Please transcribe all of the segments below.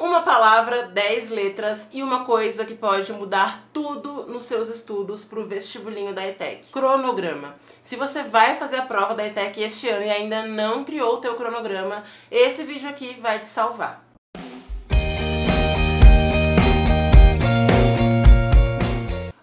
Uma palavra, 10 letras e uma coisa que pode mudar tudo nos seus estudos pro vestibulinho da ETEC. Cronograma. Se você vai fazer a prova da ETEC este ano e ainda não criou o teu cronograma, esse vídeo aqui vai te salvar.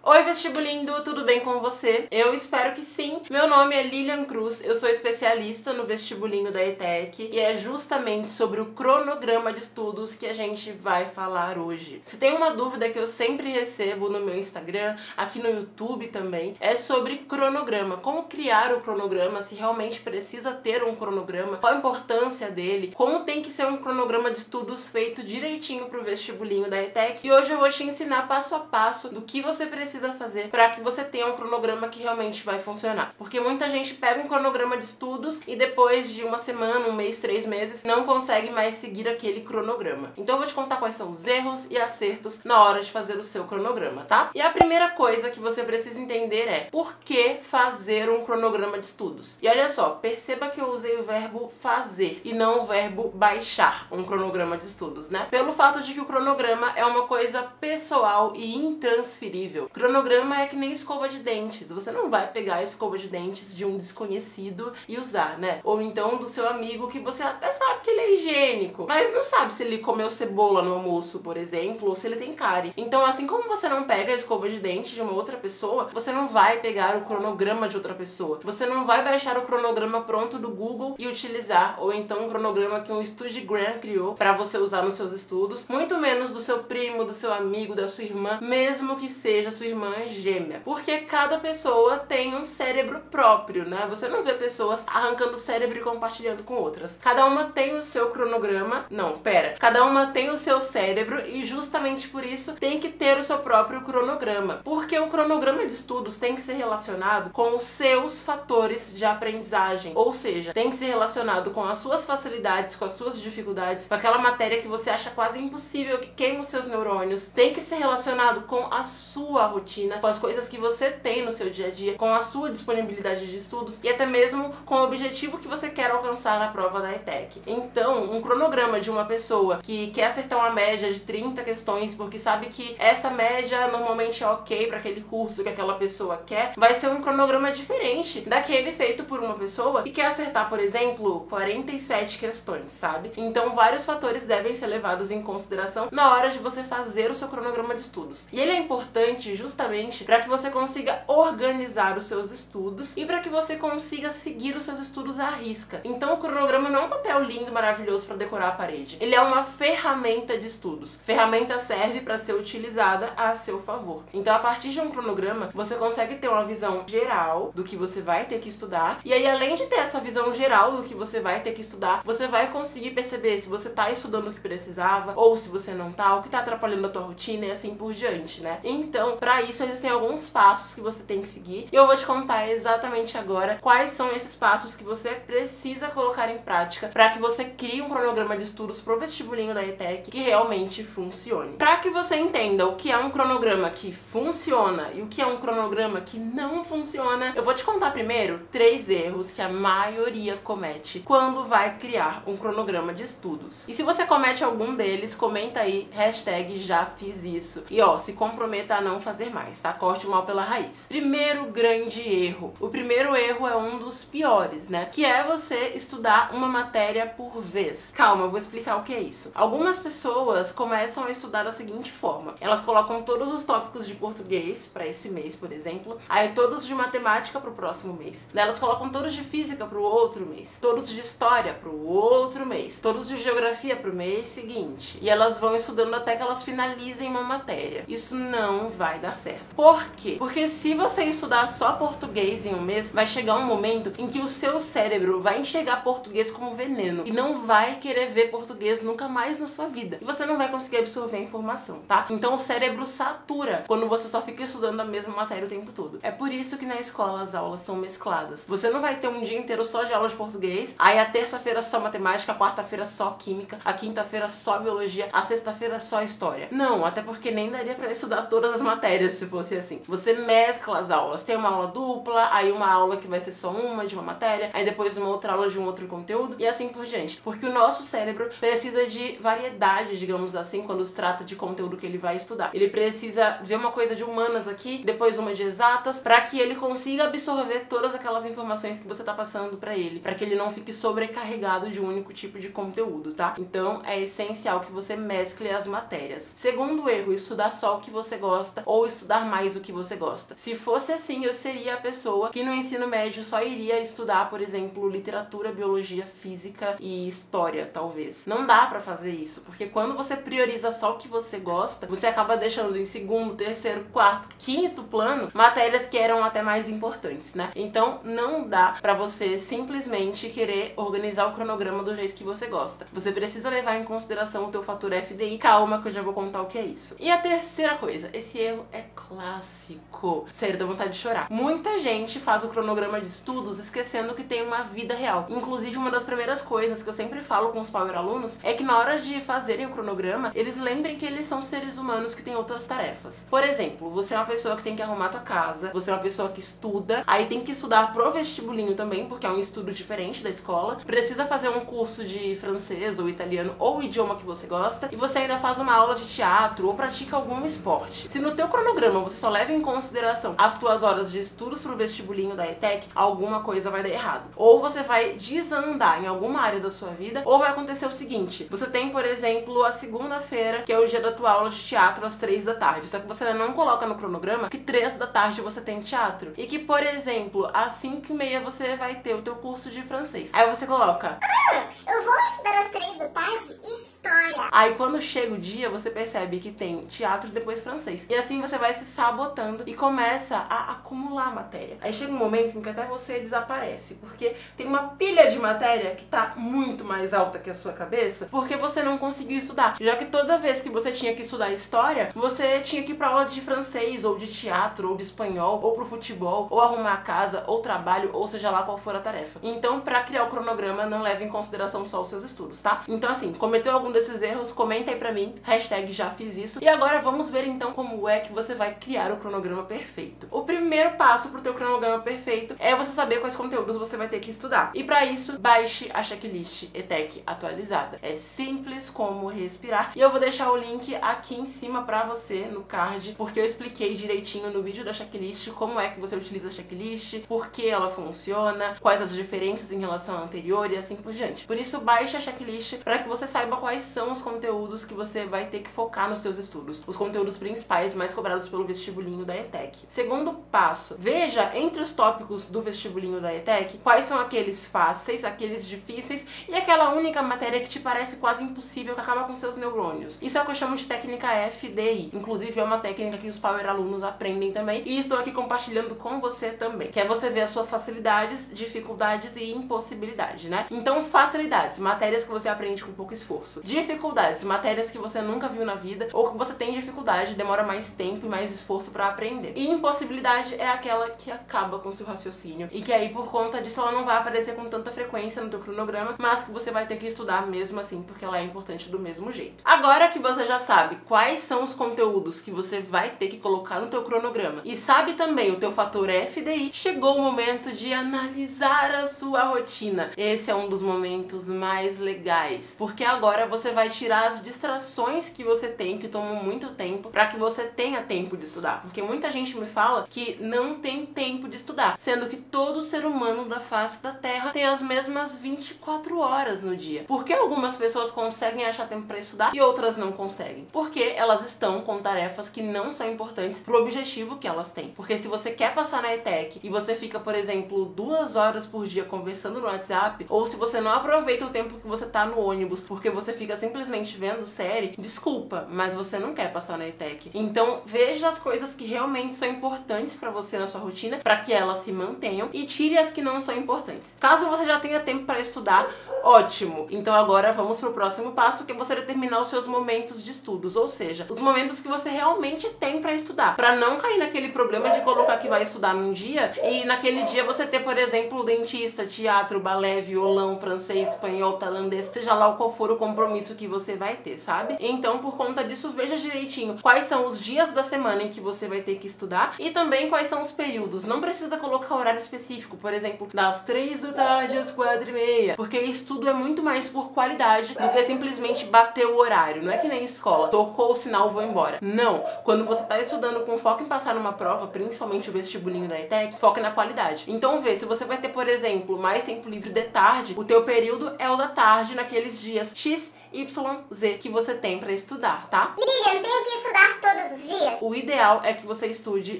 Oi vestibulindo, tudo bem com você? Eu espero que sim. Meu nome é Lilian Cruz, eu sou especialista no vestibulinho da ETEC e é justamente sobre o cronograma de estudos que a gente vai falar hoje. Se tem uma dúvida que eu sempre recebo no meu Instagram, aqui no YouTube também, é sobre cronograma. Como criar o cronograma, se realmente precisa ter um cronograma, qual a importância dele, como tem que ser um cronograma de estudos feito direitinho pro vestibulinho da ETEC. E hoje eu vou te ensinar passo a passo do que você precisa precisa fazer para que você tenha um cronograma que realmente vai funcionar. Porque muita gente pega um cronograma de estudos e depois de uma semana, um mês, três meses, não consegue mais seguir aquele cronograma. Então eu vou te contar quais são os erros e acertos na hora de fazer o seu cronograma, tá? E a primeira coisa que você precisa entender é por que fazer um cronograma de estudos. E olha só, perceba que eu usei o verbo fazer e não o verbo baixar um cronograma de estudos, né? Pelo fato de que o cronograma é uma coisa pessoal e intransferível. Cronograma é que nem escova de dentes. Você não vai pegar a escova de dentes de um desconhecido e usar, né? Ou então do seu amigo que você até sabe que ele é higiênico, mas não sabe se ele comeu cebola no almoço, por exemplo, ou se ele tem cárie. Então, assim como você não pega a escova de dente de uma outra pessoa, você não vai pegar o cronograma de outra pessoa. Você não vai baixar o cronograma pronto do Google e utilizar, ou então um cronograma que um Grant criou para você usar nos seus estudos, muito menos do seu primo, do seu amigo, da sua irmã, mesmo que seja sua irmã irmã gêmea. Porque cada pessoa tem um cérebro próprio, né? Você não vê pessoas arrancando o cérebro e compartilhando com outras. Cada uma tem o seu cronograma. Não, pera. Cada uma tem o seu cérebro e justamente por isso tem que ter o seu próprio cronograma. Porque o cronograma de estudos tem que ser relacionado com os seus fatores de aprendizagem. Ou seja, tem que ser relacionado com as suas facilidades, com as suas dificuldades, com aquela matéria que você acha quase impossível, que queima os seus neurônios. Tem que ser relacionado com a sua rotina rotina, com as coisas que você tem no seu dia a dia, com a sua disponibilidade de estudos e até mesmo com o objetivo que você quer alcançar na prova da ETEC. Então, um cronograma de uma pessoa que quer acertar uma média de 30 questões porque sabe que essa média normalmente é ok para aquele curso que aquela pessoa quer, vai ser um cronograma diferente daquele feito por uma pessoa que quer acertar, por exemplo, 47 questões, sabe? Então, vários fatores devem ser levados em consideração na hora de você fazer o seu cronograma de estudos. E ele é importante justamente justamente para que você consiga organizar os seus estudos e para que você consiga seguir os seus estudos à risca. Então o cronograma não é um papel lindo, maravilhoso para decorar a parede. Ele é uma ferramenta de estudos. Ferramenta serve para ser utilizada a seu favor. Então a partir de um cronograma, você consegue ter uma visão geral do que você vai ter que estudar. E aí além de ter essa visão geral do que você vai ter que estudar, você vai conseguir perceber se você está estudando o que precisava ou se você não está, o que está atrapalhando a tua rotina e assim por diante, né? Então, para isso existem alguns passos que você tem que seguir e eu vou te contar exatamente agora quais são esses passos que você precisa colocar em prática para que você crie um cronograma de estudos pro vestibulinho da ETEC que realmente funcione. Para que você entenda o que é um cronograma que funciona e o que é um cronograma que não funciona, eu vou te contar primeiro três erros que a maioria comete quando vai criar um cronograma de estudos. E se você comete algum deles, comenta aí hashtag já fiz isso. E ó, se comprometa a não fazer mais, tá? Corte o mal pela raiz. Primeiro grande erro. O primeiro erro é um dos piores, né? Que é você estudar uma matéria por vez. Calma, eu vou explicar o que é isso. Algumas pessoas começam a estudar da seguinte forma: elas colocam todos os tópicos de português para esse mês, por exemplo, aí todos de matemática para o próximo mês. Daí elas colocam todos de física para o outro mês, todos de história para o outro mês, todos de geografia para o mês seguinte. E elas vão estudando até que elas finalizem uma matéria. Isso não vai dar certo. Por quê? Porque se você estudar só português em um mês, vai chegar um momento em que o seu cérebro vai enxergar português como veneno e não vai querer ver português nunca mais na sua vida. E você não vai conseguir absorver a informação, tá? Então o cérebro satura quando você só fica estudando a mesma matéria o tempo todo. É por isso que na escola as aulas são mescladas. Você não vai ter um dia inteiro só de aula de português, aí a terça-feira só matemática, a quarta-feira só química, a quinta-feira só biologia, a sexta-feira só história. Não, até porque nem daria para estudar todas as matérias se fosse assim. Você mescla as aulas. Tem uma aula dupla, aí uma aula que vai ser só uma de uma matéria, aí depois uma outra aula de um outro conteúdo e assim por diante. Porque o nosso cérebro precisa de variedade, digamos assim, quando se trata de conteúdo que ele vai estudar. Ele precisa ver uma coisa de humanas aqui, depois uma de exatas, para que ele consiga absorver todas aquelas informações que você tá passando para ele, para que ele não fique sobrecarregado de um único tipo de conteúdo, tá? Então é essencial que você mescle as matérias. Segundo erro, estudar só o que você gosta ou estudar mais o que você gosta. Se fosse assim, eu seria a pessoa que no ensino médio só iria estudar, por exemplo, literatura, biologia, física e história, talvez. Não dá para fazer isso, porque quando você prioriza só o que você gosta, você acaba deixando em segundo, terceiro, quarto, quinto plano matérias que eram até mais importantes, né? Então não dá para você simplesmente querer organizar o cronograma do jeito que você gosta. Você precisa levar em consideração o teu fator FDI. Calma que eu já vou contar o que é isso. E a terceira coisa, esse erro é clássico. Sério, dá vontade de chorar. Muita gente faz o cronograma de estudos esquecendo que tem uma vida real. Inclusive, uma das primeiras coisas que eu sempre falo com os power alunos é que na hora de fazerem o cronograma, eles lembrem que eles são seres humanos que têm outras tarefas. Por exemplo, você é uma pessoa que tem que arrumar tua casa, você é uma pessoa que estuda, aí tem que estudar pro vestibulinho também, porque é um estudo diferente da escola. Precisa fazer um curso de francês ou italiano ou idioma que você gosta, e você ainda faz uma aula de teatro ou pratica algum esporte. Se no teu cronograma você só leva em consideração as tuas horas de estudos pro vestibulinho da ETEC, alguma coisa vai dar errado. Ou você vai desandar em alguma área da sua vida, ou vai acontecer o seguinte: você tem, por exemplo, a segunda-feira, que é o dia da tua aula de teatro às três da tarde, só que você não coloca no cronograma que três da tarde você tem teatro. E que, por exemplo, às cinco e meia você vai ter o teu curso de francês. Aí você coloca. Ah, eu vou estudar às três da tarde? História. Aí quando chega o dia, você percebe que tem teatro e depois francês. E assim você vai se sabotando e começa a acumular matéria. Aí chega um momento em que até você desaparece, porque tem uma pilha de matéria que tá muito mais alta que a sua cabeça, porque você não conseguiu estudar. Já que toda vez que você tinha que estudar história, você tinha que ir pra aula de francês, ou de teatro, ou de espanhol, ou pro futebol, ou arrumar a casa, ou trabalho, ou seja lá qual for a tarefa. Então, para criar o cronograma, não leve em consideração só os seus estudos, tá? Então, assim, cometeu algum desses erros, comenta aí pra mim, hashtag já fiz isso. E agora vamos ver então como é que você vai criar o cronograma perfeito. O primeiro passo pro teu cronograma perfeito é você saber quais conteúdos você vai ter que estudar. E para isso, baixe a checklist ETEC atualizada. É simples como respirar. E eu vou deixar o link aqui em cima pra você no card, porque eu expliquei direitinho no vídeo da checklist como é que você utiliza a checklist, por que ela funciona, quais as diferenças em relação à anterior e assim por diante. Por isso, baixe a checklist para que você saiba quais são os conteúdos que você vai ter que focar nos seus estudos, os conteúdos principais mais cobrados pelo vestibulinho da ETEC. Segundo passo, veja entre os tópicos do vestibulinho da ETEC quais são aqueles fáceis, aqueles difíceis e aquela única matéria que te parece quase impossível que acaba com seus neurônios. Isso é o que eu chamo de técnica FDI. Inclusive é uma técnica que os power alunos aprendem também e estou aqui compartilhando com você também, que é você ver as suas facilidades, dificuldades e impossibilidades, né? Então, facilidades, matérias que você aprende com pouco esforço. Dificuldades, matérias que você nunca viu na vida ou que você tem dificuldade, demora mais mais esforço para aprender. E impossibilidade é aquela que acaba com seu raciocínio e que aí por conta disso ela não vai aparecer com tanta frequência no teu cronograma, mas que você vai ter que estudar mesmo assim, porque ela é importante do mesmo jeito. Agora que você já sabe quais são os conteúdos que você vai ter que colocar no teu cronograma e sabe também o teu fator FDI, chegou o momento de analisar a sua rotina. Esse é um dos momentos mais legais, porque agora você vai tirar as distrações que você tem que tomam muito tempo para que você tenha tempo de estudar, porque muita gente me fala que não tem tempo de estudar, sendo que todo ser humano da face da Terra tem as mesmas 24 horas no dia. Por que algumas pessoas conseguem achar tempo para estudar e outras não conseguem? Porque elas estão com tarefas que não são importantes pro objetivo que elas têm. Porque se você quer passar na ETEC e você fica, por exemplo, duas horas por dia conversando no WhatsApp, ou se você não aproveita o tempo que você tá no ônibus porque você fica simplesmente vendo série, desculpa, mas você não quer passar na ETEC. Então veja as coisas que realmente são importantes para você na sua rotina, para que elas se mantenham e tire as que não são importantes. Caso você já tenha tempo para estudar, ótimo. Então agora vamos pro próximo passo, que é você determinar os seus momentos de estudos, ou seja, os momentos que você realmente tem para estudar, para não cair naquele problema de colocar que vai estudar num dia e naquele dia você ter, por exemplo, dentista, teatro, balé, violão, francês, espanhol, tailandês, seja lá qual for o compromisso que você vai ter, sabe? Então, por conta disso, veja direitinho quais são os dias da semana em em que você vai ter que estudar e também quais são os períodos. Não precisa colocar horário específico, por exemplo, das 3 da tarde às 4 e meia, porque estudo é muito mais por qualidade do que simplesmente bater o horário. Não é que nem escola, tocou o sinal, vou embora. Não. Quando você tá estudando com foco em passar numa prova, principalmente o vestibulinho da ETEC, foca na qualidade. Então vê, se você vai ter, por exemplo, mais tempo livre de tarde, o teu período é o da tarde naqueles dias X YZ que você tem para estudar, tá? Lilian, tenho que estudar todos os dias? O ideal é que você estude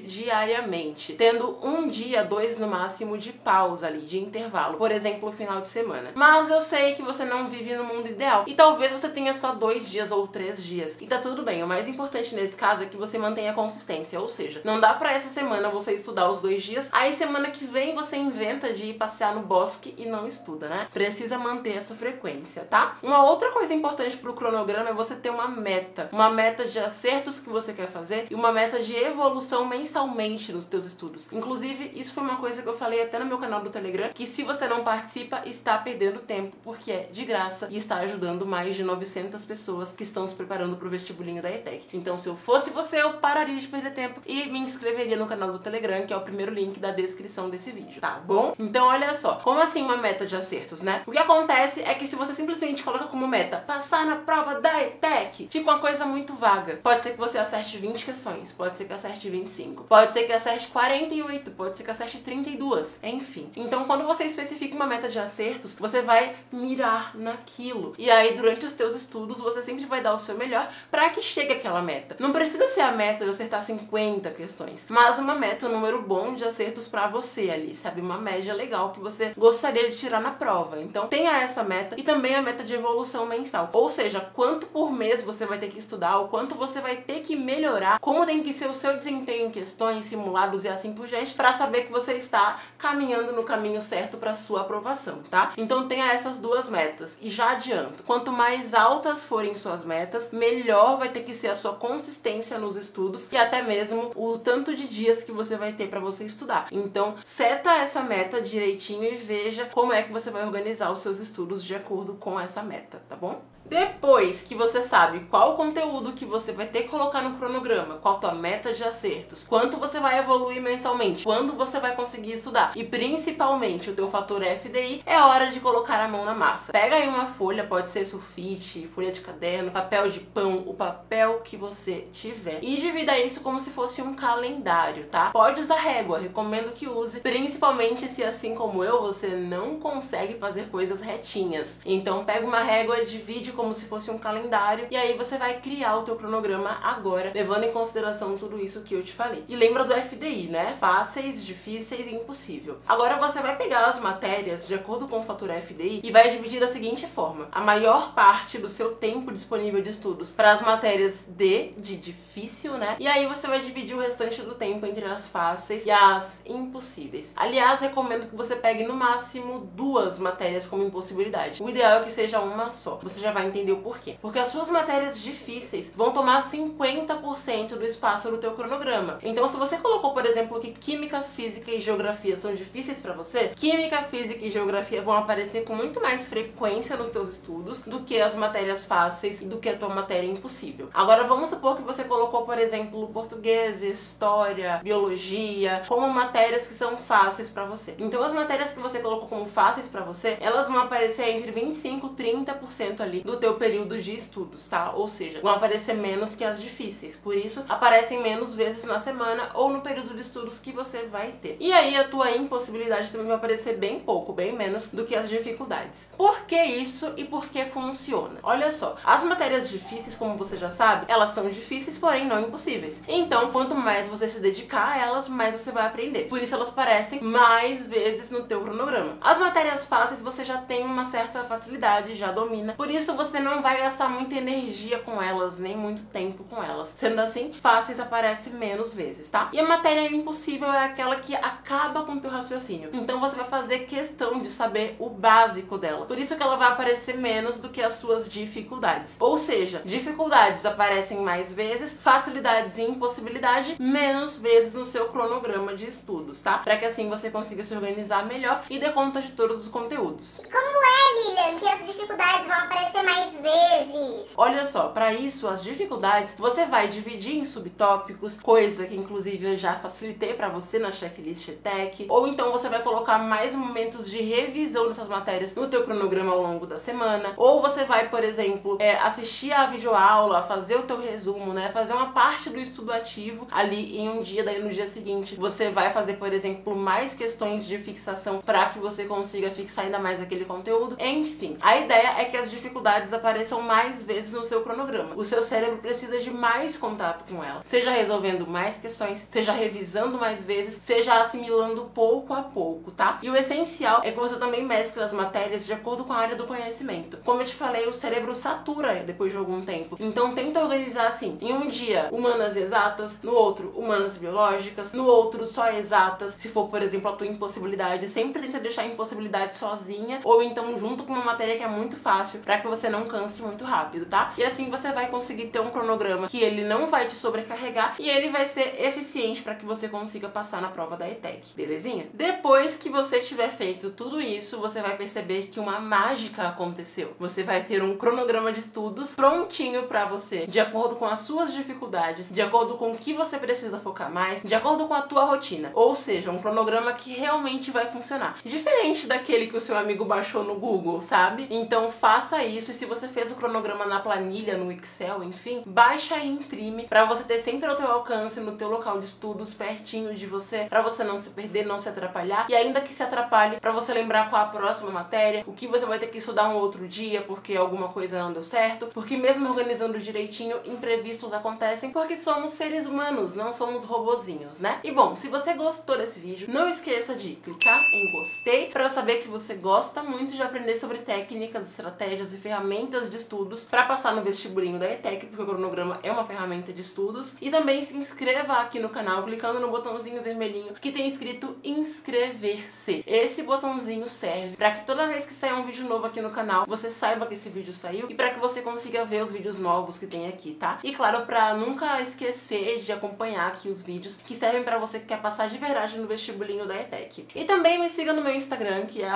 diariamente, tendo um dia, dois no máximo de pausa ali, de intervalo, por exemplo, o final de semana. Mas eu sei que você não vive no mundo ideal e talvez você tenha só dois dias ou três dias. E tá tudo bem, o mais importante nesse caso é que você mantenha a consistência, ou seja, não dá para essa semana você estudar os dois dias, aí semana que vem você inventa de ir passear no bosque e não estuda, né? Precisa manter essa frequência, tá? Uma outra coisa importante para o cronograma é você ter uma meta, uma meta de acertos que você quer fazer e uma meta de evolução mensalmente nos teus estudos. Inclusive, isso foi uma coisa que eu falei até no meu canal do Telegram, que se você não participa, está perdendo tempo, porque é de graça e está ajudando mais de 900 pessoas que estão se preparando para o vestibulinho da ETEC. Então, se eu fosse você, eu pararia de perder tempo e me inscreveria no canal do Telegram, que é o primeiro link da descrição desse vídeo, tá bom? Então, olha só, como assim uma meta de acertos, né? O que acontece é que se você simplesmente coloca como meta passar na prova da ETEC, fica uma coisa muito vaga. Pode ser que você acerte 20 questões, pode ser que acerte 25, pode ser que acerte 48, pode ser que acerte 32, enfim. Então, quando você especifica uma meta de acertos, você vai mirar naquilo. E aí, durante os teus estudos, você sempre vai dar o seu melhor para que chegue aquela meta. Não precisa ser a meta de acertar 50 questões, mas uma meta, um número bom de acertos para você ali, sabe? Uma média legal que você gostaria de tirar na prova. Então, tenha essa meta e também a meta de evolução mensal mensal. Ou seja, quanto por mês você vai ter que estudar, o quanto você vai ter que melhorar, como tem que ser o seu desempenho em questões, simulados e assim por diante, para saber que você está caminhando no caminho certo para sua aprovação, tá? Então tenha essas duas metas e já adianto, quanto mais altas forem suas metas, melhor vai ter que ser a sua consistência nos estudos e até mesmo o tanto de dias que você vai ter para você estudar. Então, seta essa meta direitinho e veja como é que você vai organizar os seus estudos de acordo com essa meta, tá bom? Depois que você sabe qual o conteúdo que você vai ter que colocar no cronograma, qual a tua meta de acertos, quanto você vai evoluir mensalmente, quando você vai conseguir estudar e principalmente o teu fator FDI, é hora de colocar a mão na massa. Pega aí uma folha, pode ser sulfite, folha de caderno, papel de pão, o papel que você tiver e divida isso como se fosse um calendário, tá? Pode usar régua, recomendo que use, principalmente se assim como eu, você não consegue fazer coisas retinhas. Então pega uma régua, divide como se fosse um calendário e aí você vai criar o teu cronograma agora, levando em consideração tudo isso que eu te falei. E lembra do FDI, né? Fáceis, difíceis e impossível. Agora você vai pegar as matérias de acordo com o fator FDI e vai dividir da seguinte forma: a maior parte do seu tempo disponível de estudos para as matérias D de difícil, né? E aí você vai dividir o restante do tempo entre as fáceis e as impossíveis. Aliás, recomendo que você pegue no máximo duas matérias como impossibilidade. O ideal é que seja uma só. Você já vai entender o porquê. Porque as suas matérias difíceis vão tomar 50% do espaço do teu cronograma. Então, se você colocou, por exemplo, que química, física e geografia são difíceis para você, química, física e geografia vão aparecer com muito mais frequência nos teus estudos do que as matérias fáceis e do que a tua matéria impossível. Agora, vamos supor que você colocou, por exemplo, português, história, biologia, como matérias que são fáceis para você. Então, as matérias que você colocou como fáceis para você, elas vão aparecer entre 25 e 30% ali do teu período de estudos, tá? Ou seja, vão aparecer menos que as difíceis. Por isso, aparecem menos vezes na semana ou no período de estudos que você vai ter. E aí, a tua impossibilidade também vai aparecer bem pouco, bem menos do que as dificuldades. Por que isso e por que funciona? Olha só, as matérias difíceis, como você já sabe, elas são difíceis, porém não impossíveis. Então, quanto mais você se dedicar a elas, mais você vai aprender. Por isso, elas aparecem mais vezes no teu cronograma. As matérias fáceis, você já tem uma certa facilidade, já domina. Por isso, você não vai gastar muita energia com elas, nem muito tempo com elas. Sendo assim, fáceis aparece menos vezes, tá? E a matéria impossível é aquela que acaba com o teu raciocínio. Então você vai fazer questão de saber o básico dela. Por isso que ela vai aparecer menos do que as suas dificuldades. Ou seja, dificuldades aparecem mais vezes, facilidades e impossibilidade menos vezes no seu cronograma de estudos, tá? Para que assim você consiga se organizar melhor e dê conta de todos os conteúdos. Como é Lilian, que as dificuldades vão aparecer mais vezes? Olha só, para isso, as dificuldades, você vai dividir em subtópicos, coisa que inclusive eu já facilitei para você na checklist ETEC, ou então você vai colocar mais momentos de revisão dessas matérias no teu cronograma ao longo da semana, ou você vai, por exemplo, é, assistir a videoaula, fazer o teu resumo, né, fazer uma parte do estudo ativo ali em um dia, daí no dia seguinte você vai fazer, por exemplo, mais questões de fixação para que você consiga fixar ainda mais aquele conteúdo. Enfim, a ideia é que as dificuldades apareçam mais vezes no seu cronograma. O seu cérebro precisa de mais contato com ela, seja resolvendo mais questões, seja revisando mais vezes, seja assimilando pouco a pouco, tá? E o essencial é que você também mescle as matérias de acordo com a área do conhecimento. Como eu te falei, o cérebro satura depois de algum tempo. Então tenta organizar assim, em um dia humanas exatas, no outro humanas biológicas, no outro só exatas, se for, por exemplo, a tua impossibilidade, sempre tenta deixar a impossibilidade sozinha ou então junto com uma matéria que é muito fácil para que você não canse muito rápido, tá? E assim você vai conseguir ter um cronograma que ele não vai te sobrecarregar e ele vai ser eficiente para que você consiga passar na prova da ETEC, belezinha? Depois que você tiver feito tudo isso, você vai perceber que uma mágica aconteceu. Você vai ter um cronograma de estudos prontinho para você, de acordo com as suas dificuldades, de acordo com o que você precisa focar mais, de acordo com a tua rotina. Ou seja, um cronograma que realmente vai funcionar. Diferente daquele que o seu amigo baixou no Google, sabe? Então faça isso e se você fez o cronograma na planilha, no Excel, enfim, baixa e imprime para você ter sempre ao teu alcance no teu local de estudos pertinho de você, para você não se perder, não se atrapalhar e ainda que se atrapalhe, para você lembrar qual a próxima matéria, o que você vai ter que estudar um outro dia porque alguma coisa não deu certo, porque mesmo organizando direitinho, imprevistos acontecem porque somos seres humanos, não somos robozinhos, né? E bom, se você gostou desse vídeo, não esqueça de clicar em gostei para saber que você gosta muito de aprender sobre técnicas, estratégias e ferramentas de estudos para passar no vestibulinho da ETEC, porque o cronograma é uma ferramenta de estudos. E também se inscreva aqui no canal clicando no botãozinho vermelhinho que tem escrito inscrever-se. Esse botãozinho serve para que toda vez que sair um vídeo novo aqui no canal, você saiba que esse vídeo saiu e para que você consiga ver os vídeos novos que tem aqui, tá? E claro, para nunca esquecer de acompanhar aqui os vídeos que servem para você que quer passar de verdade no vestibulinho da ETEC. E também me siga no meu Instagram, que é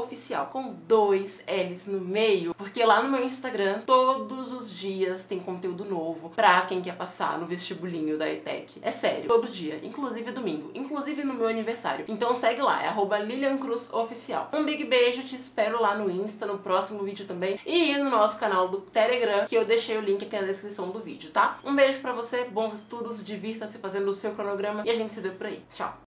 @liliancruzoficial com dois L's no meio, porque lá no meu Instagram todos os dias tem conteúdo novo pra quem quer passar no vestibulinho da ETEC. É sério, todo dia, inclusive domingo, inclusive no meu aniversário. Então segue lá, é @liliancruzoficial. Um big beijo, te espero lá no Insta, no próximo vídeo também, e no nosso canal do Telegram, que eu deixei o link aqui na descrição do vídeo, tá? Um beijo pra você, bons estudos, divirta-se fazendo o seu cronograma e a gente se vê por aí. Tchau!